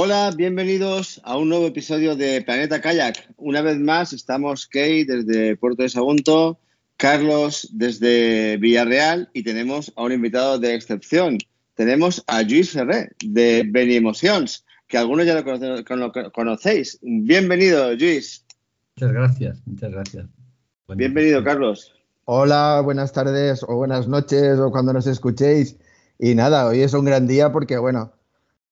Hola, bienvenidos a un nuevo episodio de Planeta Kayak. Una vez más estamos Kay desde Puerto de Sagunto, Carlos desde Villarreal y tenemos a un invitado de excepción. Tenemos a Luis Ferré de Beni Emotions, que algunos ya lo, conoce- conocéis. Bienvenido, Luis. Muchas gracias, muchas gracias. Buen- Bienvenido, Carlos. Hola, buenas tardes o buenas noches o cuando nos escuchéis. Y nada, hoy es un gran día porque, bueno,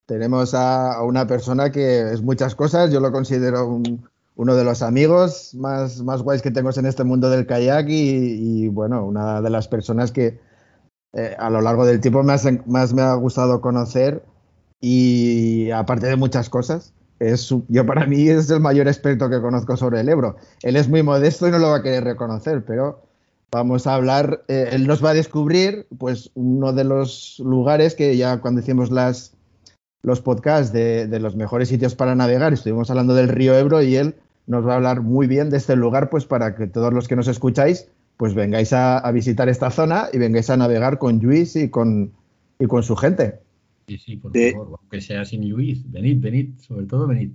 tenemos a, a una persona que es muchas cosas. Yo lo considero un- uno de los amigos más, más guays que tengo en este mundo del kayak y, y, bueno, una de las personas que eh, a lo largo del tiempo más, más me ha gustado conocer y aparte de muchas cosas. Es, yo para mí es el mayor experto que conozco sobre el Ebro. Él es muy modesto y no lo va a querer reconocer, pero vamos a hablar, eh, él nos va a descubrir pues uno de los lugares que ya cuando hicimos las, los podcasts de, de los mejores sitios para navegar, estuvimos hablando del río Ebro y él nos va a hablar muy bien de este lugar pues para que todos los que nos escucháis pues vengáis a, a visitar esta zona y vengáis a navegar con Luis y con, y con su gente. Sí, sí, por De- favor, aunque sea sin Luis, venid, venid, sobre todo venid.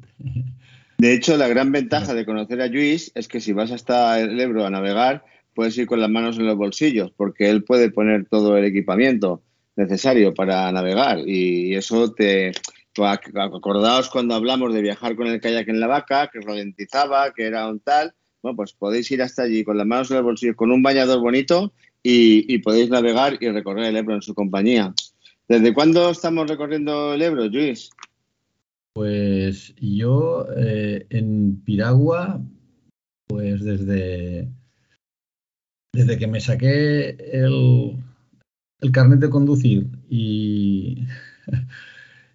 De hecho, la gran ventaja de conocer a Luis es que si vas hasta el Ebro a navegar, puedes ir con las manos en los bolsillos, porque él puede poner todo el equipamiento necesario para navegar. Y eso te. Acordaos cuando hablamos de viajar con el kayak en la vaca, que ralentizaba, que era un tal. Bueno, pues podéis ir hasta allí con las manos en los bolsillos, con un bañador bonito y, y podéis navegar y recorrer el Ebro en su compañía. ¿Desde cuándo estamos recorriendo el Ebro, Luis? Pues yo eh, en Piragua, pues desde, desde que me saqué el, el carnet de conducir y,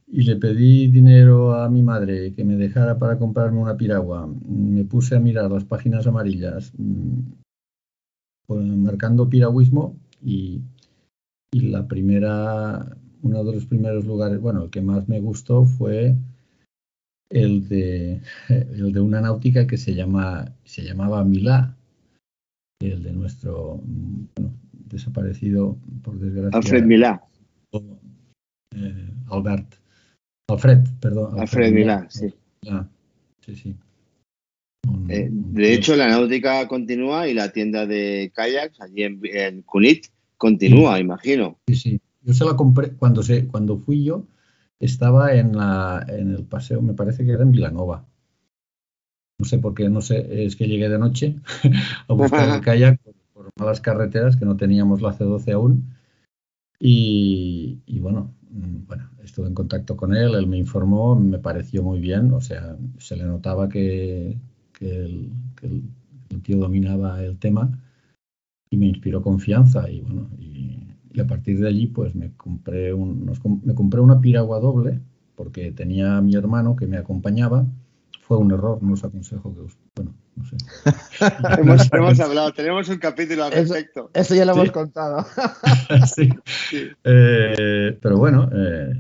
y le pedí dinero a mi madre que me dejara para comprarme una piragua, me puse a mirar las páginas amarillas, mm, pues, marcando piragüismo y, y la primera, uno de los primeros lugares, bueno, el que más me gustó fue el de, el de una náutica que se, llama, se llamaba Milá, el de nuestro mm, desaparecido, por desgracia. Alfred Milá. eh, Albert. Alfred, perdón. Alfred Milá, sí. Ah, sí, sí. Un- Eh, un de hecho, la náutica continúa y la tienda de kayaks allí en, en Cunit continúa, imagino. Sí, sí. Yo se la compré cuando se, cuando fui yo, estaba en la, en el paseo, me parece que era en Vilanova. No sé por qué, no sé, es que llegué de noche a buscar el kayak por, malas carreteras que no teníamos la C12 aún. Y, bueno, bueno, estuve en contacto con él, él me informó, me pareció muy bien, o sea, se le notaba que, que el, tío dominaba el tema y me inspiró confianza y bueno, y, a partir de allí pues me compré, un, nos me compré una piragua doble porque tenía a mi hermano que me acompañaba. Fue un error, no os aconsejo que os... Bueno, no sé. hemos, hemos hablado, tenemos un capítulo al Eso- respecto. Eso ya lo Sí. hemos contado. Sí. Sí. Eh, pero bueno, eh,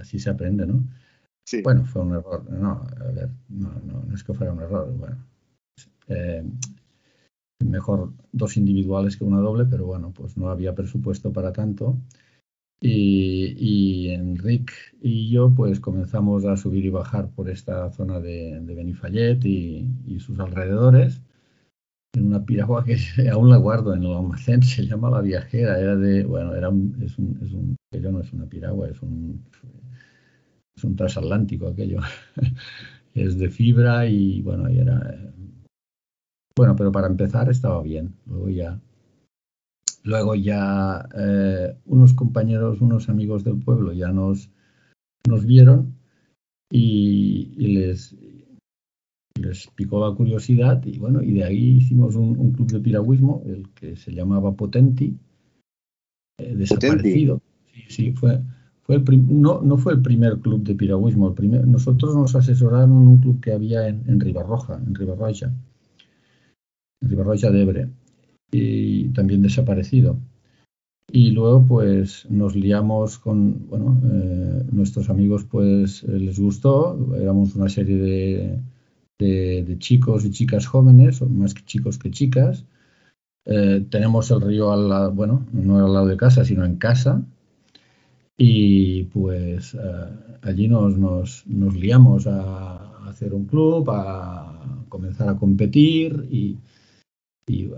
así se aprende, ¿no? Sí. Bueno, fue un error. No, a ver, no, no, no es que fuera un error. Bueno, eh, mejor dos individuales que una doble, pero bueno, pues no había presupuesto para tanto. Y, y y yo pues comenzamos a subir y bajar por esta zona de, de Benifallet y, y sus alrededores en una piragua que aún la guardo en el almacén, se llama La Viajera, era de, bueno, era un, es un, es un, aquello no es una piragua, es un, es un transatlántico aquello, es de fibra y bueno, y era, eh, bueno, pero para empezar estaba bien, luego ya, luego ya eh, unos compañeros, unos amigos del pueblo ya nos, nos vieron y, y les, les picó la curiosidad y bueno, y de ahí hicimos un, un club de piragüismo, el que se llamaba Potenti, eh, desaparecido. Sí, sí, fue, fue el no, no fue el primer club de piragüismo. El primer, nosotros nos asesoraron en un club que había en, en Ribarroja, en Ribarroja, en Ribarroja de Ebre, y también desaparecido. Y luego, pues, nos liamos con, bueno, eh, nuestros amigos, pues, eh, les gustó. Éramos una serie de, de, chicos y chicas jóvenes, más que chicos que chicas. Eh, tenemos el río al lado, bueno, no al lado de casa, sino en casa. Y pues allí nos, nos, nos liamos a hacer un club, a comenzar a competir y, y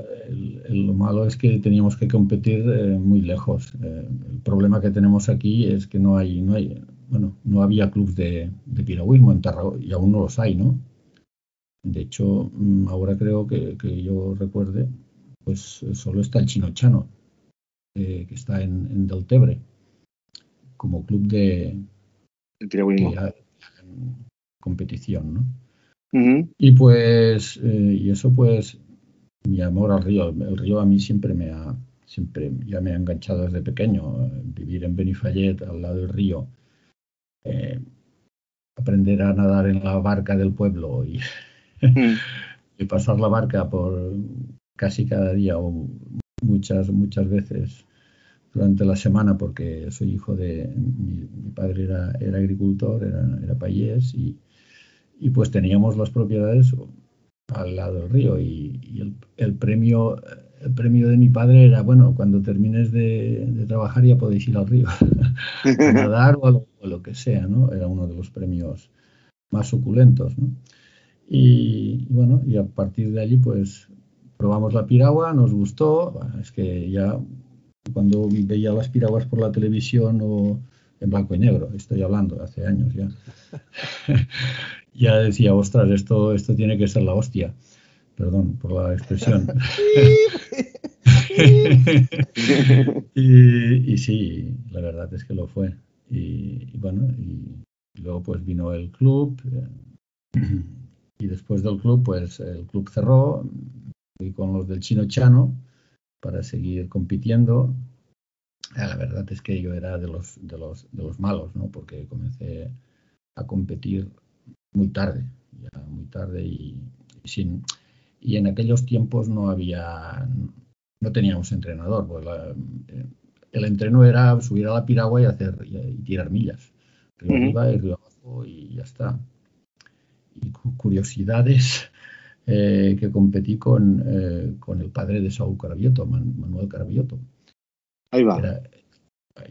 lo malo es que teníamos que competir eh, muy lejos. Eh, el problema que tenemos aquí es que no hay, no hay, bueno, no había clubs de, de piragüismo en Tarragona y aún no los hay, ¿no? De hecho, mm, ahora creo que, que yo recuerde, pues solo está el Chinochano, eh, que está en, en, Deltebre, como club de, piragüismo. competición, ¿no? Y pues, y eso pues mi amor al río. El río a mí siempre me ha, siempre ya me ha enganchado desde pequeño. Vivir en Benifayet, al lado del río, eh, aprender a nadar en la barca del pueblo y, mm. y, pasar la barca por casi cada día o muchas, muchas veces durante la semana porque soy hijo de mi, padre era, era agricultor, era, era payés y, y pues teníamos las propiedades al lado del río. Y, el, premio el premio de mi padre era bueno cuando termines de, trabajar ya podéis ir al río a nadar o a, lo, que sea no era uno de los premios más suculentos ¿no? y, bueno y a partir de allí pues probamos la piragua nos gustó. Es que ya cuando veía las piraguas por la televisión o en blanco y negro estoy hablando hace años ya ya decía, ostras, esto, esto tiene que ser la hostia. Perdón por la expresión. y, sí, la verdad es que lo fue. Y, bueno, y, luego pues vino el club. Eh, y después del club, pues el club cerró. Fui con los del Chino Chano para seguir compitiendo. Ah, la verdad es que yo era de los, de los, de los malos, ¿no? Porque comencé a competir muy tarde, ya muy tarde y, sin y en aquellos tiempos no había no teníamos entrenador, pues eh, el entreno era subir a la piragua y hacer y, tirar millas, río arriba y río abajo y ya está. Y curiosidades eh, que competí con, eh, con el padre de Saúl Carabioto, Manuel Carabioto. Ahí va.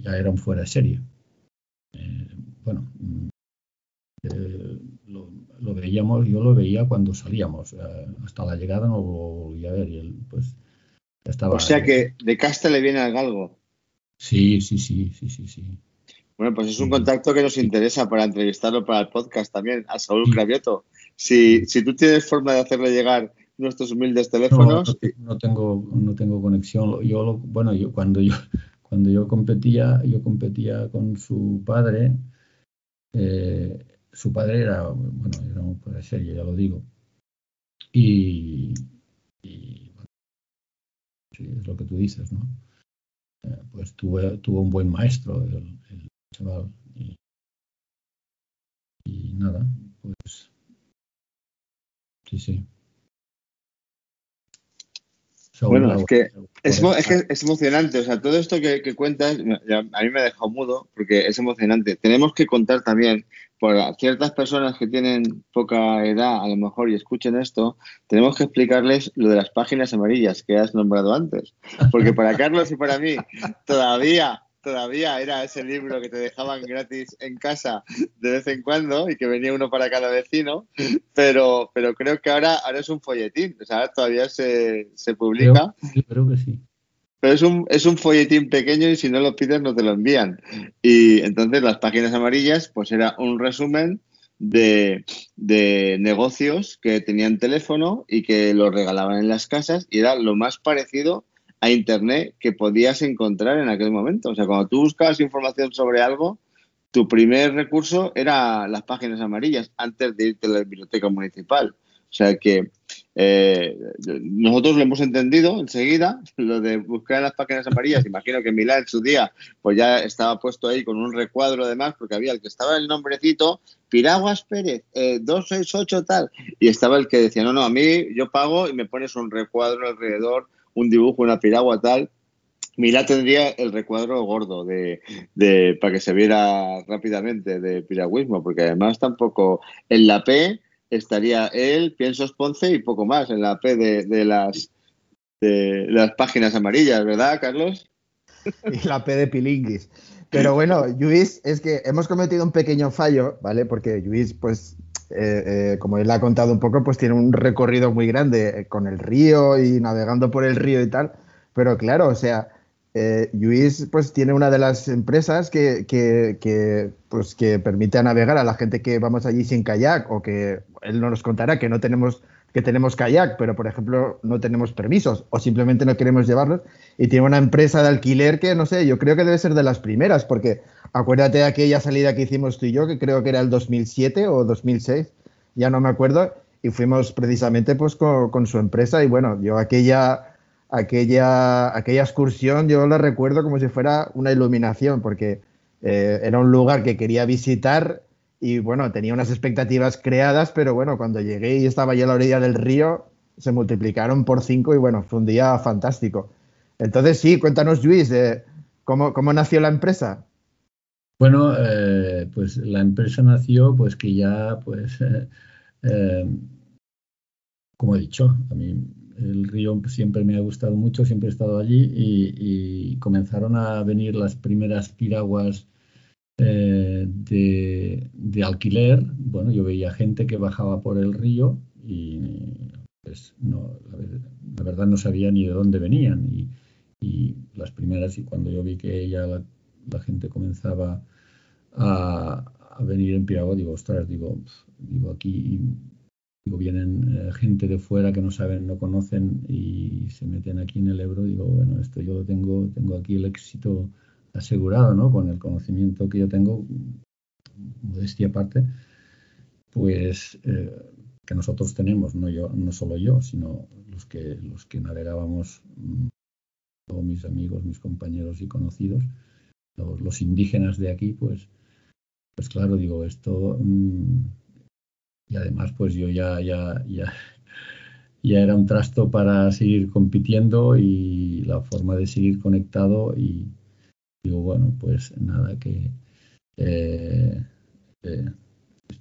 ya era un fuera de serie. bueno, lo, veíamos, yo lo veía cuando salíamos, eh, hasta la llegada no lo volví a ver y él pues estaba... O sea que de casta le viene al galgo. Sí, sí, sí, sí, sí, sí. Bueno, pues es un contacto que nos interesa para entrevistarlo para el podcast también, a Saúl Cravioto. Si, si tú tienes forma de hacerle llegar nuestros humildes teléfonos. No, tengo, no tengo conexión. Yo bueno, yo cuando yo cuando yo competía, yo competía con su padre. Eh, su padre era, bueno, era un de serie, ya lo digo. Y, bueno, sí, es lo que tú dices, ¿no? Eh, pues tuvo, tuvo un buen maestro el, chaval. Y, y nada, pues sí, sí. Bueno, es que es, es, emocionante, o sea, todo esto que, que, cuentas a mí me ha dejado mudo porque es emocionante. Tenemos que contar también por ciertas personas que tienen poca edad, a lo mejor, y escuchen esto, tenemos que explicarles lo de las páginas amarillas que has nombrado antes. Porque para Carlos y para mí todavía todavía era ese libro que te dejaban gratis en casa de vez en cuando y que venía uno para cada vecino, pero, pero creo que ahora, ahora es un folletín, o sea, todavía se, se publica. Creo, que sí. Pero es un, es un folletín pequeño y si no lo pides no te lo envían. Y entonces las páginas amarillas, pues era un resumen de, de, negocios que tenían teléfono y que los regalaban en las casas y era lo más parecido a Internet que podías encontrar en aquel momento. O sea, cuando tú buscabas información sobre algo, tu primer recurso era las páginas amarillas antes de irte a la biblioteca municipal. O sea que eh, nosotros lo hemos entendido enseguida, lo de buscar en las páginas amarillas. Imagino que Milán en su día, pues ya estaba puesto ahí con un recuadro además, porque había el que estaba el nombrecito, Piraguas Pérez, eh, 268 tal, y estaba el que decía, no, no, a mí yo pago y me pones un recuadro alrededor, un dibujo, una piragua tal. Milán tendría el recuadro gordo de, de, para que se viera rápidamente de piragüismo, porque además tampoco en la P estaría él, Piensos Ponce y poco más en la P de, las, de las páginas amarillas, ¿verdad, Carlos? Y la P de Pilinguis. Pero bueno, Luis, es que hemos cometido un pequeño fallo, ¿vale? Porque Luis, pues, eh, eh, como él ha contado un poco, pues tiene un recorrido muy grande eh, con el río y navegando por el río y tal. Pero claro, o sea, eh, Luis pues tiene una de las empresas que, que, pues, que permite navegar a la gente que vamos allí sin kayak o que él no nos contará que no tenemos que tenemos kayak, pero por ejemplo no tenemos permisos o simplemente no queremos llevarlos. Y tiene una empresa de alquiler que no sé, yo creo que debe ser de las primeras porque acuérdate de aquella salida que hicimos tú y yo que creo que era el 2007 o 2006, ya no me acuerdo y fuimos precisamente pues con, con su empresa. Y bueno, yo aquella aquella, aquella excursión yo la recuerdo como si fuera una iluminación, porque eh, era un lugar que quería visitar y bueno, tenía unas expectativas creadas, pero bueno, cuando llegué y estaba ya a la orilla del río, se multiplicaron por cinco y bueno, fue un día fantástico. Entonces sí, cuéntanos Luis, eh, ¿cómo, ¿cómo, nació la empresa? Bueno, eh, pues la empresa nació pues que ya pues, como he dicho, a mí el río siempre me ha gustado mucho, siempre he estado allí y, comenzaron a venir las primeras piraguas eh, de, alquiler. Bueno, yo veía gente que bajaba por el río y pues, no, la, verdad no sabía ni de dónde venían. Y, las primeras, y cuando yo vi que ya la, gente comenzaba a, venir en piragua, digo, ostras, digo, digo aquí digo, vienen eh, gente de fuera que no saben, no conocen y se meten aquí en el Ebro, digo, bueno, esto yo tengo, tengo aquí el éxito asegurado, ¿no? Con el conocimiento que yo tengo, modestia aparte, pues eh, que nosotros tenemos, no yo, no solo yo, sino los que los que navegábamos, mm, todos mis amigos, mis compañeros y conocidos, los, indígenas de aquí, pues, pues claro, digo, esto mm, y además pues yo ya, ya, ya, ya era un trasto para seguir compitiendo y la forma de seguir conectado y digo, bueno, pues nada, que eh, eh,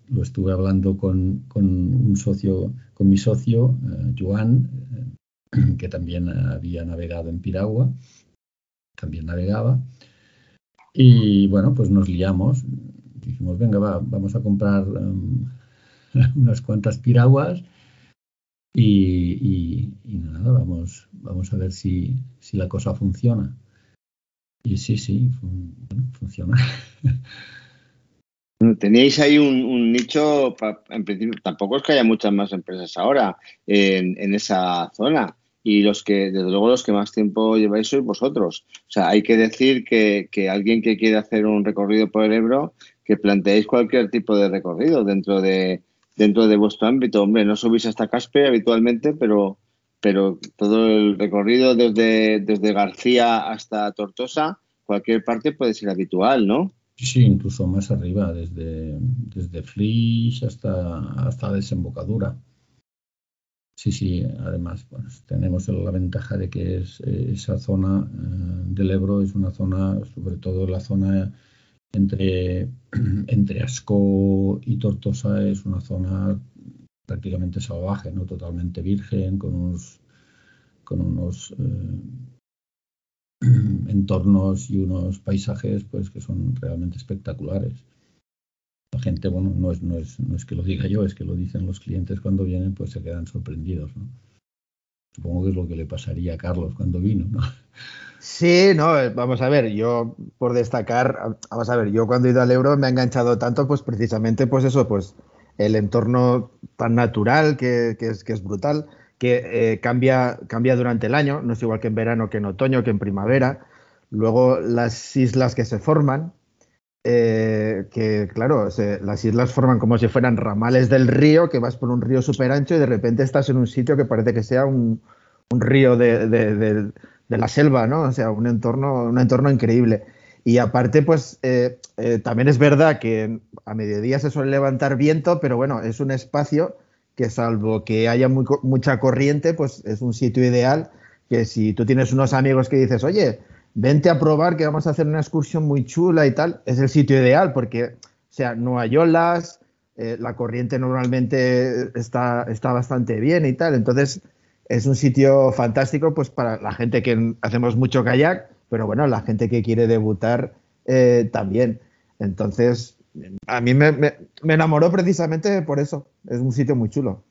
lo estuve hablando con, un socio, con mi socio, eh, Joan, que también había navegado en Piragua, también navegaba. Y bueno, pues nos liamos. Dijimos, venga, va, vamos a comprar em, unas cuantas piraguas y, nada, vamos, vamos a ver si, si, la cosa funciona. Y sí, sí, funciona. Teníais ahí un, nicho, en principio, tampoco es que haya muchas más empresas ahora en, en, esa zona. Y los que, desde luego, los que más tiempo lleváis sois vosotros. O sea, hay que decir que, que alguien que quiere hacer un recorrido por el Ebro, que planteéis cualquier tipo de recorrido dentro de, dentro de vuestro ámbito. Hombre, no subís hasta Caspe habitualmente, pero, pero todo el recorrido desde, desde García hasta Tortosa, cualquier parte puede ser habitual, ¿no? Sí, incluso más arriba, desde, desde Flix hasta, hasta desembocadura. Sí, sí, además pues, tenemos la ventaja de que es, esa zona eh, del Ebro es una zona, sobre todo la zona entre, entre Asco y Tortosa es una zona prácticamente salvaje, no totalmente virgen, con unos, con unos eh, entornos y unos paisajes pues que son realmente espectaculares. La gente, bueno, no es, no es, no es que lo diga yo, es que lo dicen los clientes cuando vienen, pues se quedan sorprendidos. ¿no? Supongo que es lo que le pasaría a Carlos cuando vino, ¿no? Sí, no, eh, vamos a ver, yo por destacar, vamos a ver, yo cuando he ido al euro me ha enganchado tanto, pues precisamente, pues eso, pues el entorno tan natural que, es, que es, brutal, que eh, cambia, cambia durante el año, no es igual que en verano, que en otoño, que en primavera. Luego las islas que se forman, eh, que claro, las islas forman como si fueran ramales del río, que vas por un río súper ancho y de repente estás en un sitio que parece que sea un, río de, la selva, ¿no? O sea, un entorno, un entorno increíble. Y aparte, pues eh, eh, también es verdad que a mediodía se suele levantar viento, pero bueno, es un espacio que salvo que haya mucha corriente, pues es un sitio ideal que si tú tienes unos amigos que dices, oye, vente a probar que vamos a hacer una excursión muy chula y tal, es el sitio ideal porque, o sea, no hay olas, eh, la corriente normalmente está, está bastante bien y tal, entonces es un sitio fantástico pues para la gente que hacemos mucho kayak, pero bueno, la gente que quiere debutar eh, también. Entonces, a mí me, enamoró precisamente por eso, es un sitio muy chulo.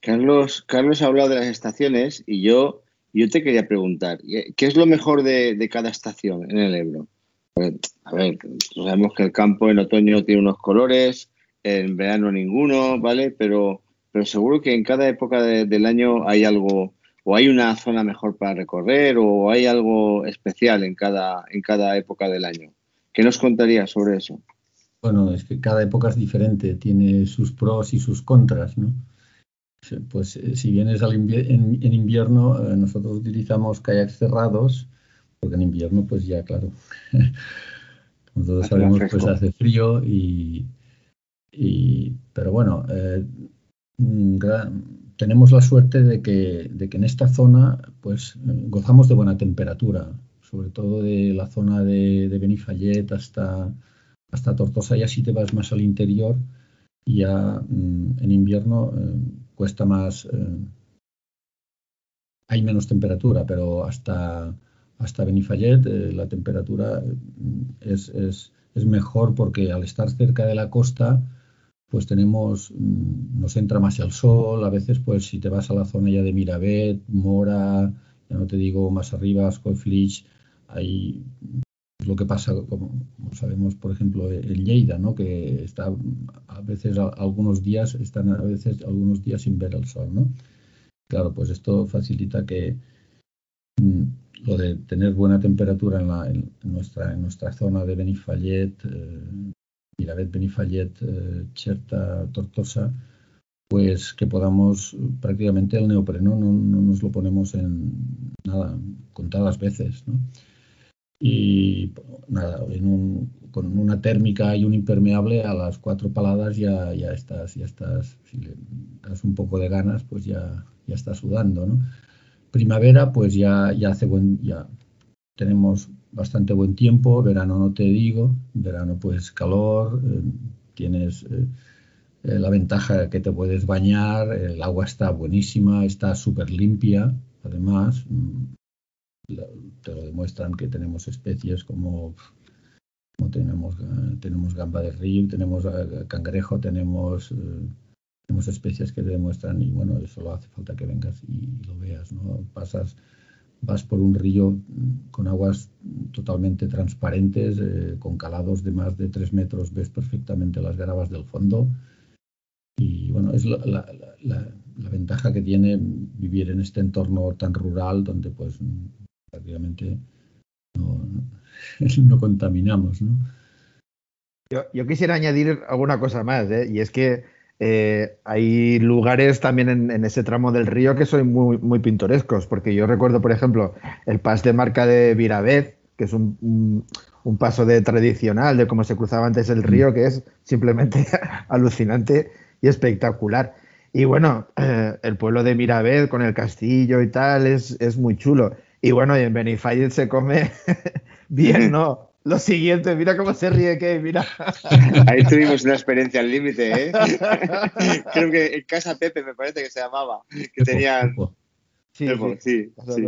Carlos, Carlos ha hablado de las estaciones y yo yo te quería preguntar, ¿qué es lo mejor de, cada estación en el Ebro? A ver, sabemos que el campo en otoño tiene unos colores, en verano ninguno, ¿vale? Pero, pero seguro que en cada época del año hay algo, o hay una zona mejor para recorrer, o hay algo especial en cada, en cada época del año. ¿Qué nos contarías sobre eso? Bueno, es que cada época es diferente, tiene sus pros y sus contras, ¿no? pues eh, si vienes al en, invierno, eh, nosotros utilizamos kayaks cerrados, porque en invierno, pues ya, claro, como todos sabemos, pues hace frío y, pero bueno, eh, mm, tenemos la suerte de que, de que en esta zona, pues gozamos de buena temperatura, sobre todo de la zona de, de Benifallet hasta, hasta Tortosa, ya si te vas más al interior, ya mm, en invierno cuesta más, eh, hay menos temperatura, pero hasta, hasta Benifallet eh, la temperatura mm, es, es, es, mejor porque al estar cerca de la costa, pues tenemos, mm, nos entra más el sol, a veces pues si te vas a la zona ya de Miravet, Mora, ya no te digo más arriba, Scoiflich, hay lo que pasa, como, sabemos, por ejemplo, en Lleida, ¿no? que está a veces algunos días, están a veces algunos días sin ver el sol. ¿no? Claro, pues esto facilita que mm, lo de tener buena temperatura en, la, en, nuestra, en nuestra zona de Benifallet, eh, Miravet, Benifallet, eh, Cherta, Tortosa, pues que podamos prácticamente el neopreno no, no nos lo ponemos en nada, contadas veces. ¿no? y nada, con una térmica y un impermeable a las cuatro paladas ya, ya estás, ya estás, si le das un poco de ganas, pues ya, ya estás sudando, ¿no? Primavera, pues ya, ya hace buen, ya tenemos bastante buen tiempo, verano no te digo, verano pues calor, eh, tienes eh, eh, la ventaja que te puedes bañar, el agua está buenísima, está súper limpia, además, mm, te lo demuestran que tenemos especies como, como tenemos, tenemos gamba de río, tenemos cangrejo, tenemos, eh, tenemos especies que te demuestran y bueno, solo hace falta que vengas y, lo veas, ¿no? Pasas, vas por un río con aguas totalmente transparentes, con calados de más de tres metros, ves perfectamente las gravas del fondo y bueno, es la, ventaja que tiene vivir en este entorno tan rural donde pues prácticamente no, contaminamos. ¿no? Yo, quisiera añadir alguna cosa más, ¿eh? y es que eh, hay lugares también en, ese tramo del río que son muy, muy pintorescos, porque yo recuerdo, por ejemplo, el pas de marca de Viravez, que es un, un, paso de tradicional de cómo se cruzaba antes el río, que es simplemente alucinante y espectacular. Y bueno, eh, el pueblo de Miraved con el castillo y tal es, es muy chulo. Y bueno, y en Benifayet se come bien, ¿no? Lo siguiente, mira cómo se ríe que mira. Ahí tuvimos una experiencia al límite, ¿eh? Creo que en Casa Pepe me parece que se llamaba, que tenían... Sí, sí, sí,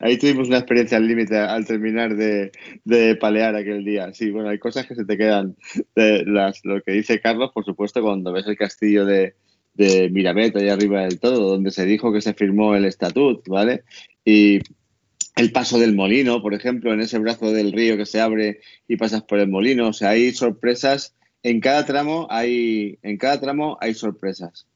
Ahí tuvimos una experiencia al límite al terminar de, de, palear aquel día. Sí, bueno, hay cosas que se te quedan. De las, lo que dice Carlos, por supuesto, cuando ves el castillo de, de Miravet, allá arriba del todo, donde se dijo que se firmó el estatut, ¿vale? Y el paso del molino, por ejemplo, en ese brazo del río que se abre y pasas por el molino, o sea, hay sorpresas, en cada tramo hay, en cada tramo hay sorpresas.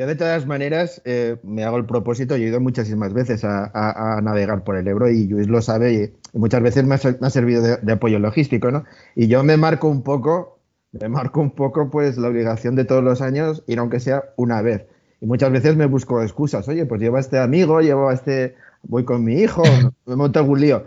Yo de todas maneras eh, me hago el propósito, yo he ido muchísimas veces a, navegar por el Ebro y Luis lo sabe y, muchas veces me ha, servido de, apoyo logístico, ¿no? Y yo me marco un poco, me marco un poco pues la obligación de todos los años ir aunque sea una vez. Y muchas veces me busco excusas, oye, pues llevo a este amigo, llevo a este, voy con mi hijo, me monto algún lío.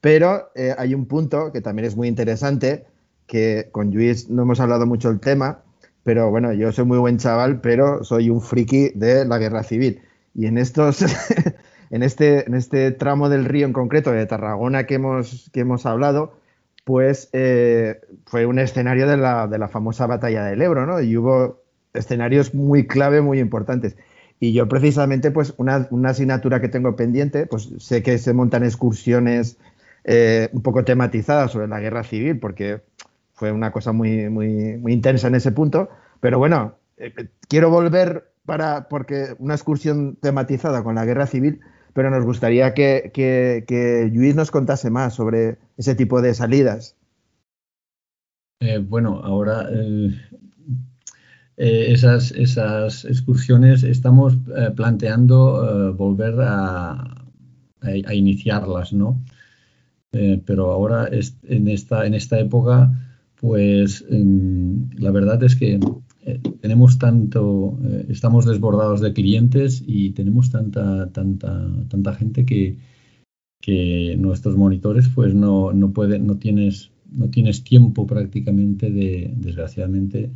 Pero eh, hay un punto que también es muy interesante, que con Luis no hemos hablado mucho del tema, pero bueno, yo soy muy buen chaval, pero soy un friki de la guerra civil. Y en estos, en este, en este tramo del río en concreto, de Tarragona que hemos, que hemos hablado, pues eh, fue un escenario de la, de la famosa batalla del Ebro, ¿no? Y hubo escenarios muy clave, muy importantes. Y yo precisamente, pues una, una asignatura que tengo pendiente, pues sé que se montan excursiones eh, un poco tematizadas sobre la guerra civil, porque fue una cosa muy, muy, muy intensa en ese punto. Pero bueno, eh, quiero volver para, porque una excursión tematizada con la guerra civil, pero nos gustaría que, que, Luis nos contase más sobre ese tipo de salidas. Eh, bueno, ahora esas, esas excursiones estamos planteando volver a, a, iniciarlas, ¿no? pero ahora en, esta, en esta época pues la verdad es que eh, tenemos tanto, eh, estamos desbordados de clientes y tenemos tanta, tanta, tanta gente que, que nuestros monitores pues no, no pueden, no tienes, no tienes tiempo prácticamente de, desgraciadamente,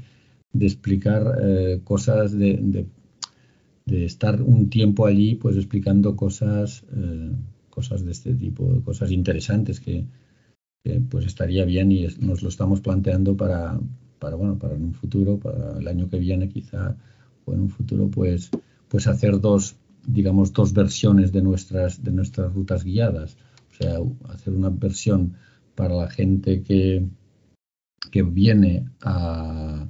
de explicar eh, cosas, de, de, estar un tiempo allí pues explicando cosas, cosas de este tipo, cosas interesantes que, pues estaría bien y nos lo estamos planteando para, para, bueno, para en un futuro, para el año que viene quizá, o en un futuro, pues, pues hacer dos, digamos, dos versiones de nuestras, de nuestras rutas guiadas. O sea, hacer una versión para la gente que, que viene a,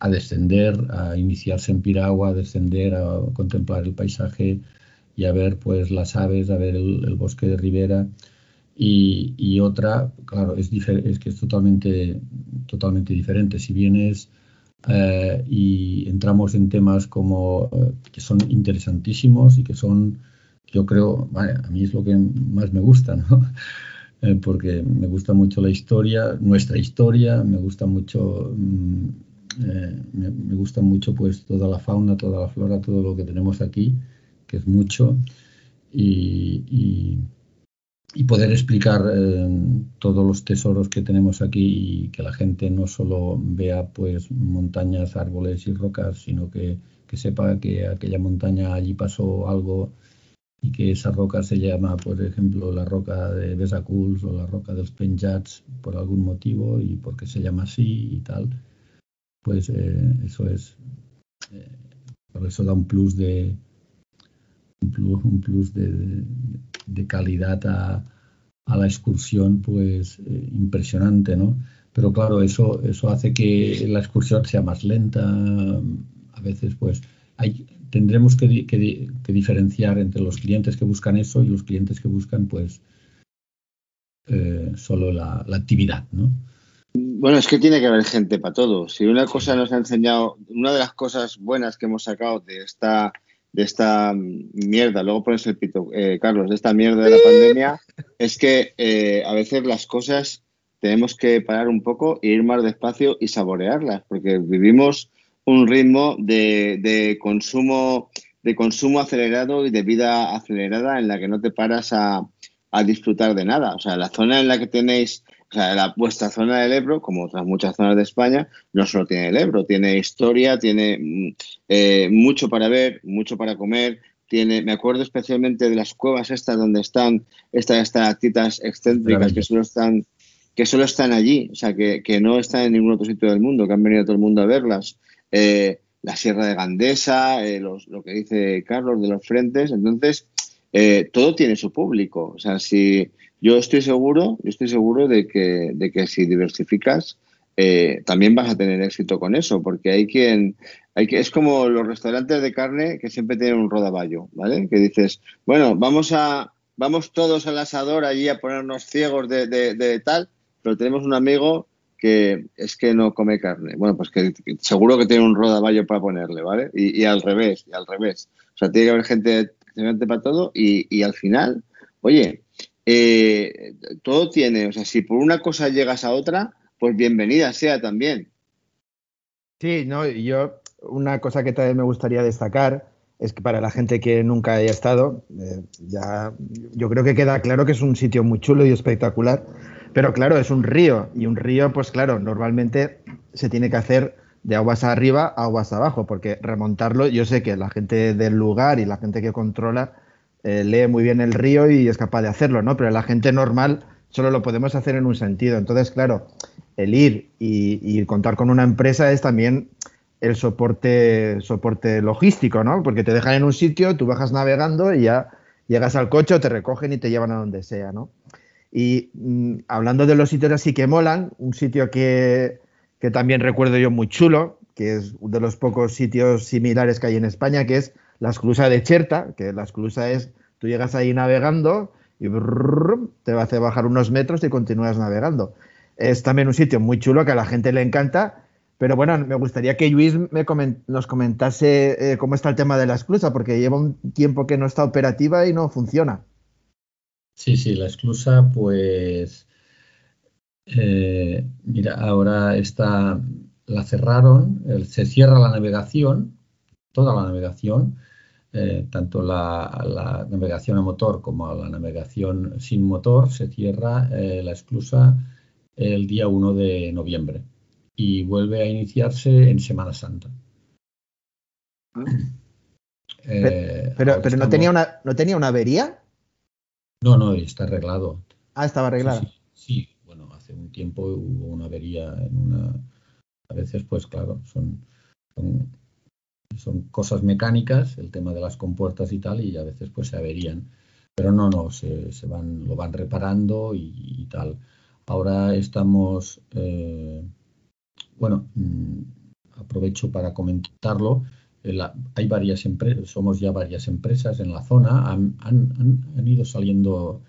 a descender, a iniciarse en Piragua, a descender, a contemplar el paisaje y a ver pues las aves, a ver el, bosque de ribera y, otra, claro, es, que es totalmente, totalmente diferente. Si vienes eh, y entramos en temas como eh, que son interesantísimos y que son, yo creo, a mí es lo que más me gusta, ¿no? Eh, porque me gusta mucho la historia, nuestra historia, me gusta mucho, mm, me, gusta mucho pues toda la fauna, toda la flora, todo lo que tenemos aquí, que es mucho. y y poder explicar eh, todos los tesoros que tenemos aquí y que la gente no solo vea pues montañas, árboles y rocas, sino que, sepa que aquella montaña allí pasó algo y que esa roca se llama, por ejemplo, la roca de Besaculs o la roca de los Penjats por algún motivo y porque se llama así y tal, pues eh, eso es, eh, eso da un plus de, un plus, de, calidad a, la excursión, pues eh, impresionante, ¿no? Pero claro, eso, eso hace que la excursión sea más lenta. A veces, pues, hay, tendremos que, diferenciar entre los clientes que buscan eso y los clientes que buscan, pues, solo la, la, actividad, ¿no? Bueno, es que tiene que haber gente para todo. Si una cosa nos ha enseñado, una de las cosas buenas que hemos sacado de esta de esta mierda, luego pones el pito, eh, Carlos, de esta mierda de la pandemia, es que eh, a veces las cosas tenemos que parar un poco e ir más despacio y saborearlas, porque vivimos un ritmo de, de, consumo de consumo acelerado y de vida acelerada en la que no te paras a, a disfrutar de nada. O sea, la zona en la que tenéis o sea, la, vuestra zona del Ebro, como otras muchas zonas de España, no solo tiene el Ebro, tiene historia, tiene mm, eh, mucho para ver, mucho para comer. Tiene, me acuerdo especialmente de las cuevas estas donde están estas estalactitas excéntricas que solo están que solo están allí, o sea, que, que, no están en ningún otro sitio del mundo, que han venido todo el mundo a verlas. Eh, la Sierra de Gandesa, eh, los, lo que dice Carlos de los frentes. Entonces, todo tiene su público. O sea, si, yo estoy seguro, yo estoy seguro de que, de que si diversificas, eh, también vas a tener éxito con eso, porque hay quien, hay que, es como los restaurantes de carne que siempre tienen un rodaballo, ¿vale? Que dices, bueno, vamos a, vamos todos al asador allí a ponernos ciegos de, de, tal, pero tenemos un amigo que es que no come carne. Bueno, pues que, seguro que tiene un rodaballo para ponerle, ¿vale? Y, al revés, y al revés. O sea, tiene que haber gente, gente para todo y, y al final, oye, eh, todo tiene, o sea, si por una cosa llegas a otra, pues bienvenida sea también. Sí, no, yo una cosa que también me gustaría destacar es que para la gente que nunca haya estado, eh, ya yo creo que queda claro que es un sitio muy chulo y espectacular, pero claro, es un río y un río, pues claro, normalmente se tiene que hacer de aguas arriba a aguas abajo, porque remontarlo, yo sé que la gente del lugar y la gente que controla eh, lee muy bien el río y es capaz de hacerlo, ¿no? Pero la gente normal solo lo podemos hacer en un sentido. Entonces, claro, el ir y, contar con una empresa es también el soporte, soporte logístico, ¿no? Porque te dejan en un sitio, tú bajas navegando y ya llegas al coche, te recogen y te llevan a donde sea, ¿no? Y mm, hablando de los sitios así que molan, un sitio que, que también recuerdo yo muy chulo, que es uno de los pocos sitios similares que hay en España, que es la esclusa de Cherta, que la esclusa es, tú llegas ahí navegando y te va a hacer bajar unos metros y continúas navegando. Es también un sitio muy chulo que a la gente le encanta, pero bueno, me gustaría que Luis me nos comentase eh, cómo está el tema de la esclusa, porque lleva un tiempo que no está operativa y no funciona. Sí, sí, la esclusa, pues, eh, mira, ahora está, la cerraron, se cierra la navegación, toda la navegación, eh, tanto la, navegación a motor como la navegación sin motor, se cierra eh, la esclusa el día 1 de noviembre y vuelve a iniciarse en Semana Santa. Ah. Eh, pero, pero, no, tenía una, ¿no tenía una avería? No, no, está arreglado. Ah, estaba arreglado. Sí, bueno, hace un tiempo hubo una avería en una... A veces, pues claro, son son cosas mecánicas, el tema de las compuertas y tal, y a veces pues se averían. Pero no, no, se, van, lo van reparando y, tal. Ahora estamos, eh, bueno, mm, aprovecho para comentarlo. Eh, hay varias empresas, somos ya varias empresas en la zona, han, ido saliendo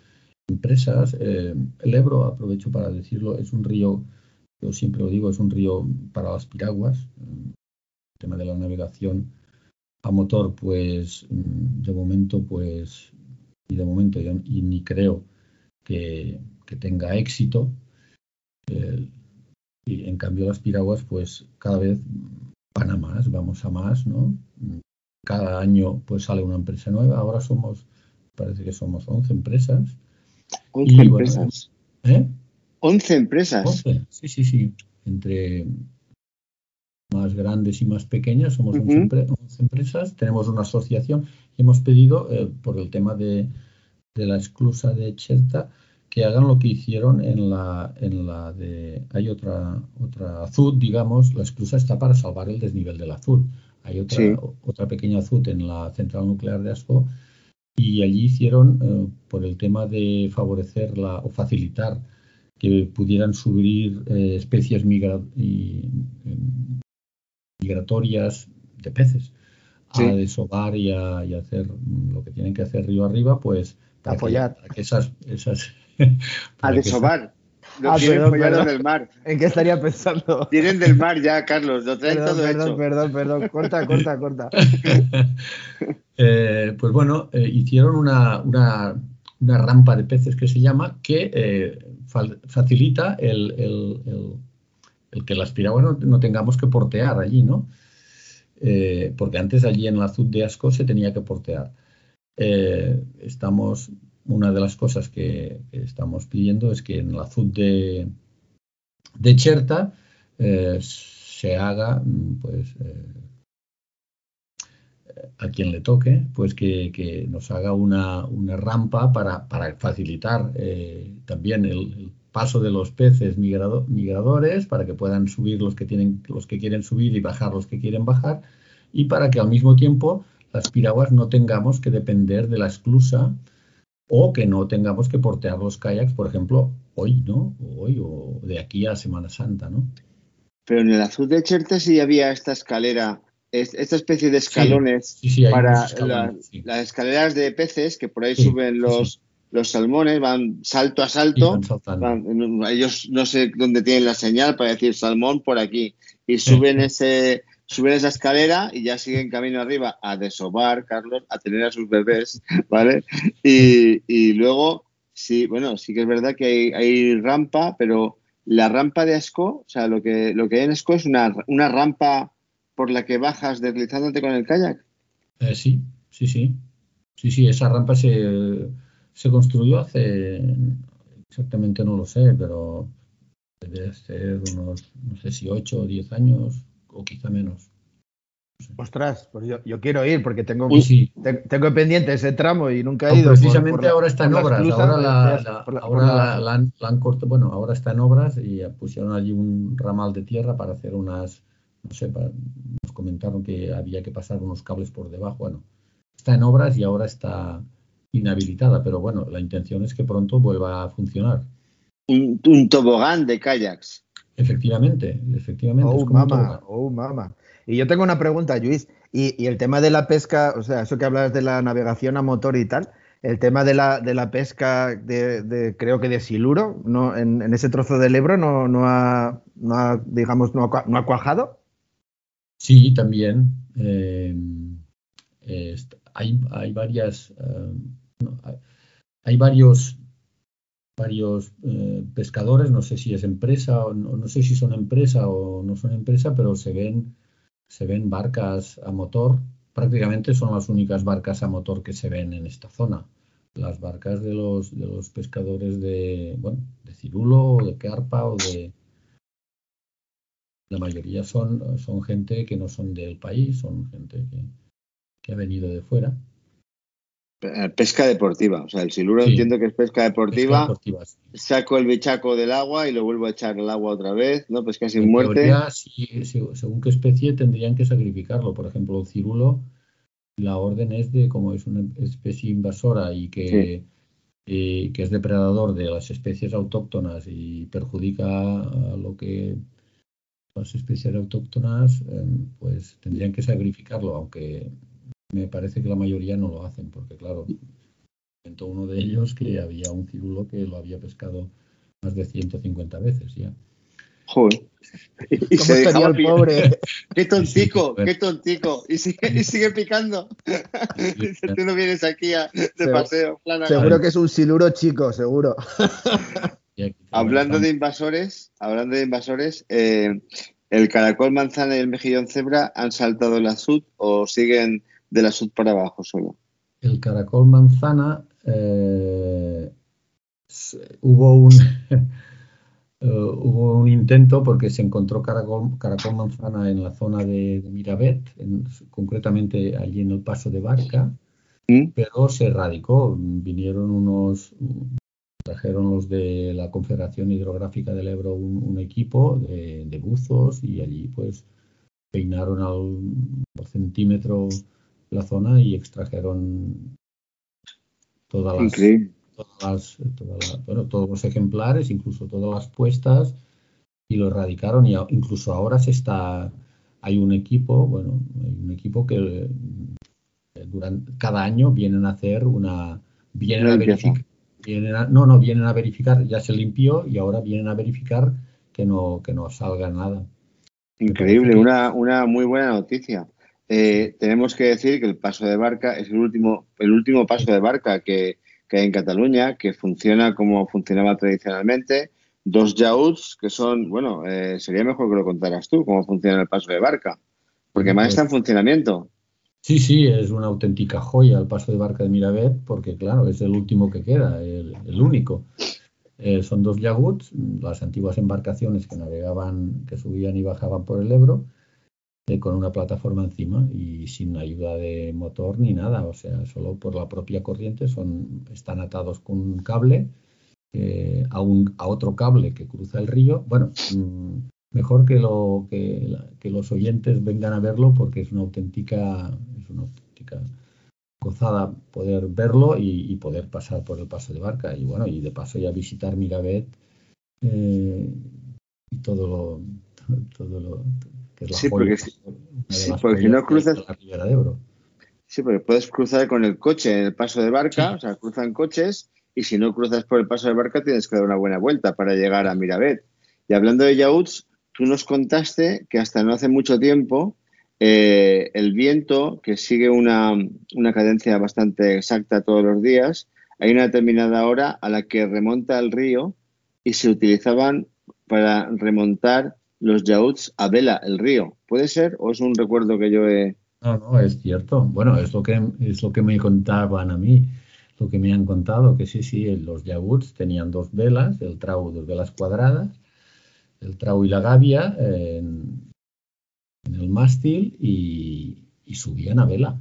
empresas. Eh, el Ebro, aprovecho para decirlo, es un río, yo siempre lo digo, es un río para las piraguas tema de la navegación a motor, pues mm, de momento, pues, y de momento yo y ni creo que, tenga éxito. Eh, y en cambio las piraguas, pues cada vez van a más, vamos a más, ¿no? Cada año pues sale una empresa nueva, ahora somos, parece que somos 11 empresas. 11 empresas. ¿eh? 11 empresas. sí, sí, sí. Entre más grandes y más pequeñas, somos 11, empresas, tenemos una asociación y hemos pedido, eh, por el tema de, la exclusa de Cherta, que hagan lo que hicieron en la, en la de... Hay otra, otra azud, digamos, la exclusa está para salvar el desnivel del azud. Hay otra, otra pequeña azud en la central nuclear de Asco y allí hicieron, eh, por el tema de favorecer la, o facilitar que pudieran subir eh, especies migra y, migratorias de peces a desovar y a, hacer lo que tienen que hacer río arriba, pues para apoyar. Que, esas, esas a desovar. Lo ah, tienen del mar. ¿En qué estaría pensando? Tienen del mar ya, Carlos, lo traen perdón, todo perdón, hecho. Perdón, perdón, corta, corta, corta. Eh, pues bueno, eh, hicieron una, una, una, rampa de peces que se llama, que eh, facilita el, el el que las piraguas no, tengamos que portear allí, ¿no? Eh, porque antes allí en la azud de Asco se tenía que portear. Eh, estamos, una de las cosas que, estamos pidiendo es que en la azud de, de Cherta eh, se haga, pues, a quien le toque, pues que, nos haga una, rampa para, facilitar también el, paso de los peces migradores para que puedan subir los que tienen los que quieren subir y bajar los que quieren bajar y para que al mismo tiempo las piraguas no tengamos que depender de la esclusa o que no tengamos que portear los kayaks, por ejemplo, hoy, ¿no? Hoy o de aquí a Semana Santa, ¿no? Pero en el azul de Cherta sí había esta escalera, esta especie de escalones para las escaleras de peces que por ahí suben los, los salmones van salto a salto. ellos no sé dónde tienen la señal para decir salmón por aquí. Y suben ese suben esa escalera y ya siguen camino arriba a desovar, Carlos, a tener a sus bebés, ¿vale? Y, luego, sí, bueno, sí que es verdad que hay, rampa, pero la rampa de Asco, o sea, lo que, lo que hay en Asco es una, una rampa por la que bajas deslizándote con el kayak. Eh, sí, sí, sí. Sí, sí, esa rampa se, se construyó hace, exactamente no lo sé, pero debe ser unos, no sé si 8 o 10 años o quizá menos. Ostras, pues yo, quiero ir porque tengo, tengo pendiente ese tramo y nunca he ido. Precisamente ahora está en obras, ahora, la, han, cortado, bueno, ahora está en obras y pusieron allí un ramal de tierra para hacer unas, no sé, nos comentaron que había que pasar unos cables por debajo, bueno, está en obras y ahora está inhabilitada, pero bueno, la intención es que pronto vuelva a funcionar. Un, un tobogán de kayaks. Efectivamente, efectivamente. Oh, mamá, oh, mamá. Y yo tengo una pregunta, Luis. Y, el tema de la pesca, o sea, eso que hablas de la navegación a motor y tal, el tema de la, de la pesca, de, creo que de siluro, no, en, ese trozo del Ebro no, no, ha, no digamos, no ha, cuajado. Sí, también. Eh, hay, hay, varias, eh, hay varios varios eh, pescadores, no sé si es empresa o no, sé si son empresa o no son empresa, pero se ven, se ven barcas a motor. Prácticamente son las únicas barcas a motor que se ven en esta zona. Las barcas de los, de los pescadores de, bueno, de cirulo o de carpa o de... La mayoría son, son gente que no son del país, son gente que, que ha venido de fuera. Eh, pesca deportiva, o sea, el siluro entiendo que es pesca deportiva. Saco el bichaco del agua y lo vuelvo a echar al agua otra vez, ¿no? Pesca sin muerte. según qué especie tendrían que sacrificarlo. Por ejemplo, el cirulo, la orden es de como es una especie invasora y que, eh, que es depredador de las especies autóctonas y perjudica a lo que las especies autóctonas, eh, pues tendrían que sacrificarlo, aunque me parece que la mayoría no lo hacen, porque claro, comentó uno de ellos que había un cirulo que lo había pescado más de 150 veces ya. Joder. Y se estaría el pobre? Qué tontico, qué tontico. Y sigue, y sigue picando. Tú no vienes aquí a, de paseo. seguro que es un siluro chico, seguro. hablando de invasores, hablando de invasores, eh, el caracol manzana y el mejillón cebra han saltado el azul o siguen de la sud para abajo solo. El caracol manzana eh, hubo un eh, hubo un intento porque se encontró caracol, caracol manzana en la zona de, Mirabet, concretamente allí en el paso de Barca, ¿Mm? pero se erradicó. Vinieron unos, trajeron los de la Confederación Hidrográfica del Ebro un, equipo de, de, buzos y allí pues peinaron al centímetro la zona y extrajeron todas las, todos los ejemplares, incluso todas las puestas y lo erradicaron y incluso ahora se está hay un equipo, bueno, hay un equipo que eh, durante cada año vienen a hacer una vienen a verificar no, no, vienen a verificar, ya se limpió y ahora vienen a verificar que no, que no salga nada. Increíble, una, una muy buena noticia. Eh, tenemos que decir que el paso de barca es el último, el último paso de barca que, hay en Cataluña, que funciona como funcionaba tradicionalmente. Dos yachts que son, bueno, eh, sería mejor que lo contaras tú, cómo funciona el paso de barca, porque más está en funcionamiento. Sí, sí, es una auténtica joya el paso de barca de Miravet, porque claro, es el último que queda, el, único. Eh, son dos yaguts, las antiguas embarcaciones que navegaban, que subían y bajaban por el Ebro, con una plataforma encima y sin ayuda de motor ni nada, o sea, solo por la propia corriente son, están atados con un cable eh, a, un, a otro cable que cruza el río. Bueno, mm, mejor que, lo, que, que, los oyentes vengan a verlo porque es una auténtica, es una auténtica gozada poder verlo y, poder pasar por el paso de barca y bueno, y de paso ya visitar Mirabet eh, y todo todo lo sí, porque, si no cruzas. Sí, porque puedes cruzar con el coche en el paso de barca, o sea, cruzan coches y si no cruzas por el paso de barca tienes que dar una buena vuelta para llegar a Miravet. Y hablando de yachts, tú nos contaste que hasta no hace mucho tiempo eh, el viento, que sigue una, una, cadencia bastante exacta todos los días, hay una determinada hora a la que remonta el río y se utilizaban para remontar los yachts a vela el río. ¿Puede ser o es un recuerdo que yo he... No, no, es cierto. Bueno, es lo que, es lo que me contaban a mí, lo que me han contado, que sí, sí, los yachts tenían dos velas, el trau dos velas cuadradas, el trau y la gavia en, el mástil y, subían a vela.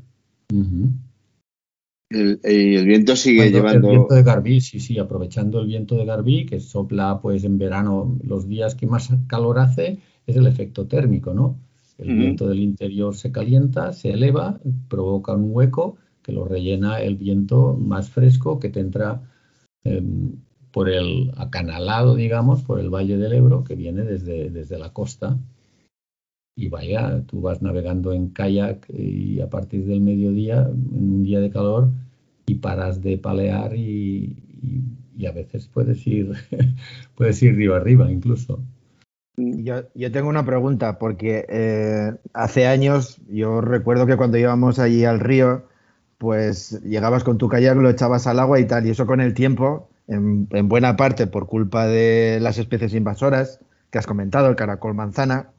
El viento sigue llevando. El viento de Garbí, sí, sí, aprovechando el viento de Garbí, que sopla pues en verano los días que más calor hace, es el efecto térmico, ¿no? El viento del interior se calienta, se eleva, provoca un hueco que lo rellena el viento más fresco que te entra em, por el acanalado, digamos, por el Valle del Ebro, que viene desde, desde la costa. Y vaya, tú vas navegando en kayak y a partir del mediodía, en un día de calor, y paras de palear y, a veces puedes ir, puedes ir río arriba incluso. Yo, tengo una pregunta, porque eh, hace años yo recuerdo que cuando íbamos allí al río, pues llegabas con tu kayak, lo echabas al agua y tal, y eso con el tiempo, en, buena parte por culpa de las especies invasoras que has comentado, el caracol manzana,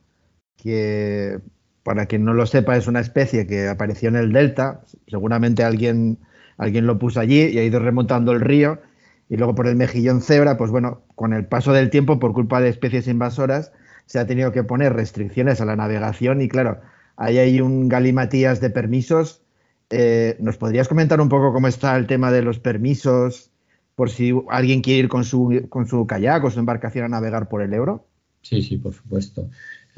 que para quien no lo sepa es una especie que apareció en el delta, seguramente alguien, alguien lo puso allí y ha ido remontando el río y luego por el mejillón cebra, pues bueno, con el paso del tiempo, por culpa de especies invasoras, se ha tenido que poner restricciones a la navegación y claro, ahí hay un galimatías de permisos. Eh, ¿Nos podrías comentar un poco cómo está el tema de los permisos por si alguien quiere ir con su, con su kayak o su embarcación a navegar por el Ebro? Sí, sí, por supuesto.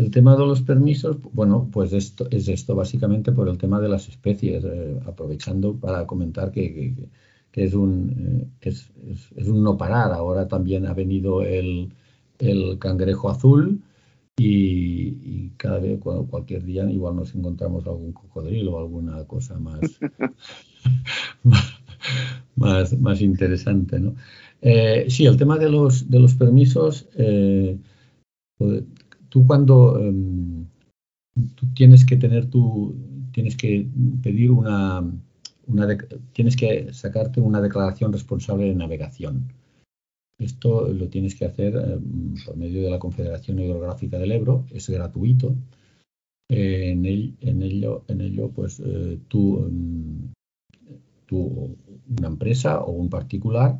El tema de los permisos, bueno, pues esto es esto básicamente por el tema de las especies, eh, aprovechando para comentar que es un, eh, es, un no parar. Ahora también ha venido el, el cangrejo azul y, cada vez, cualquier día, igual nos encontramos algún cocodrilo o alguna cosa más, más, más, interesante. ¿no? Eh, sí, el tema de los, de los permisos, tú cuando em, tú tienes que tener tu, tienes que pedir una tienes que sacarte una declaración responsable de navegación. Esto lo tienes que hacer eh, por medio de la Confederación Hidrográfica del Ebro, es gratuito. en, ello, en ello, pues eh, tú, mm, tú, una empresa o un particular,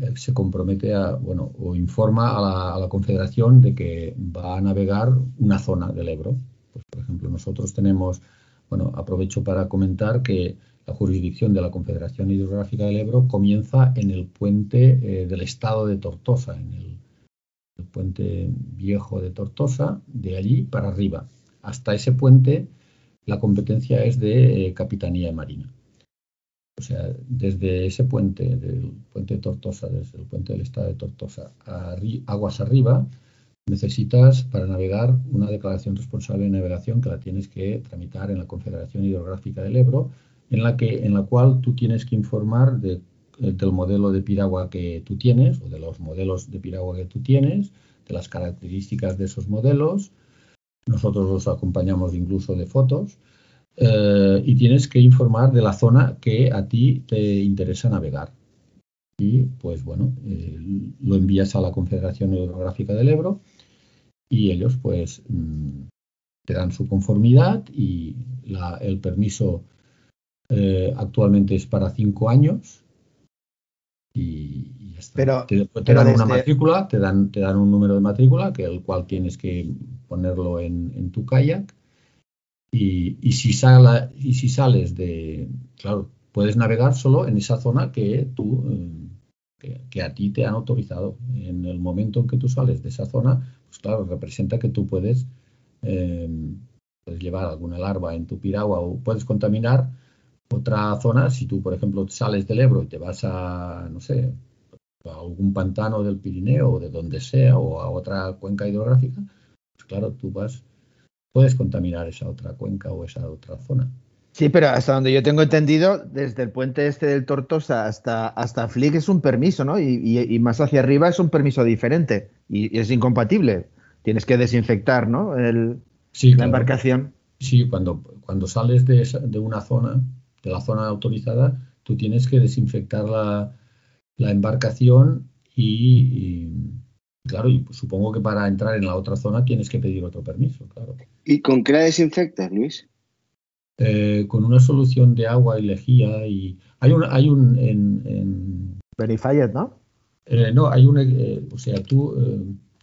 eh, se compromete a, bueno, o informa a la, a la, Confederación de que va a navegar una zona del Ebro. Pues, por ejemplo, nosotros tenemos bueno, aprovecho para comentar que la jurisdicción de la Confederación Hidrográfica del Ebro comienza en el puente eh, del estado de Tortosa, en el, puente viejo de Tortosa, de allí para arriba. Hasta ese puente la competencia es de eh, Capitanía Marina. O sea, desde ese puente, del puente de Tortosa, desde el puente del estado de Tortosa, a aguas arriba, necesitas para navegar una declaración responsable de navegación que la tienes que tramitar en la Confederación Hidrográfica del Ebro, en la, que, en la cual tú tienes que informar de, eh, del modelo de piragua que tú tienes o de los modelos de piragua que tú tienes, de las características de esos modelos. Nosotros los acompañamos incluso de fotos. Eh, y tienes que informar de la zona que a ti te interesa navegar. Y pues bueno, eh, lo envías a la Confederación Hidrográfica del Ebro y ellos pues mm, te dan su conformidad y el permiso eh, actualmente es para cinco años y, Pero, te, dan una matrícula, te dan, te dan un número de matrícula que el cual tienes que ponerlo en, tu kayak y, y, si y si sales de, claro, puedes navegar solo en esa zona que tú eh, que, a ti te han autorizado. En el momento en que tú sales de esa zona, pues claro, representa que tú puedes, em, puedes llevar alguna larva en tu piragua o puedes contaminar otra zona. Si tú, por ejemplo, sales del Ebro y te vas a, no sé, a algún pantano del Pirineo o de donde sea o a otra cuenca hidrográfica, pues claro, tú vas, puedes contaminar esa otra cuenca o esa otra zona. Sí, pero hasta donde yo tengo entendido, desde el puente este del Tortosa hasta, hasta Flick es un permiso, ¿no? Y, más hacia arriba es un permiso diferente y, es incompatible. Tienes que desinfectar, ¿no? El, la embarcación. Sí, cuando, cuando sales de, de, una zona, de la zona autorizada, tú tienes que desinfectar la, la embarcación y, claro, y supongo que para entrar en la otra zona tienes que pedir otro permiso, claro. ¿Y con qué la desinfectas, Luis? Eh, con una solución de agua y lejía y hay un hay un en, en ¿no? Eh, no, hay un eh, o sea, tú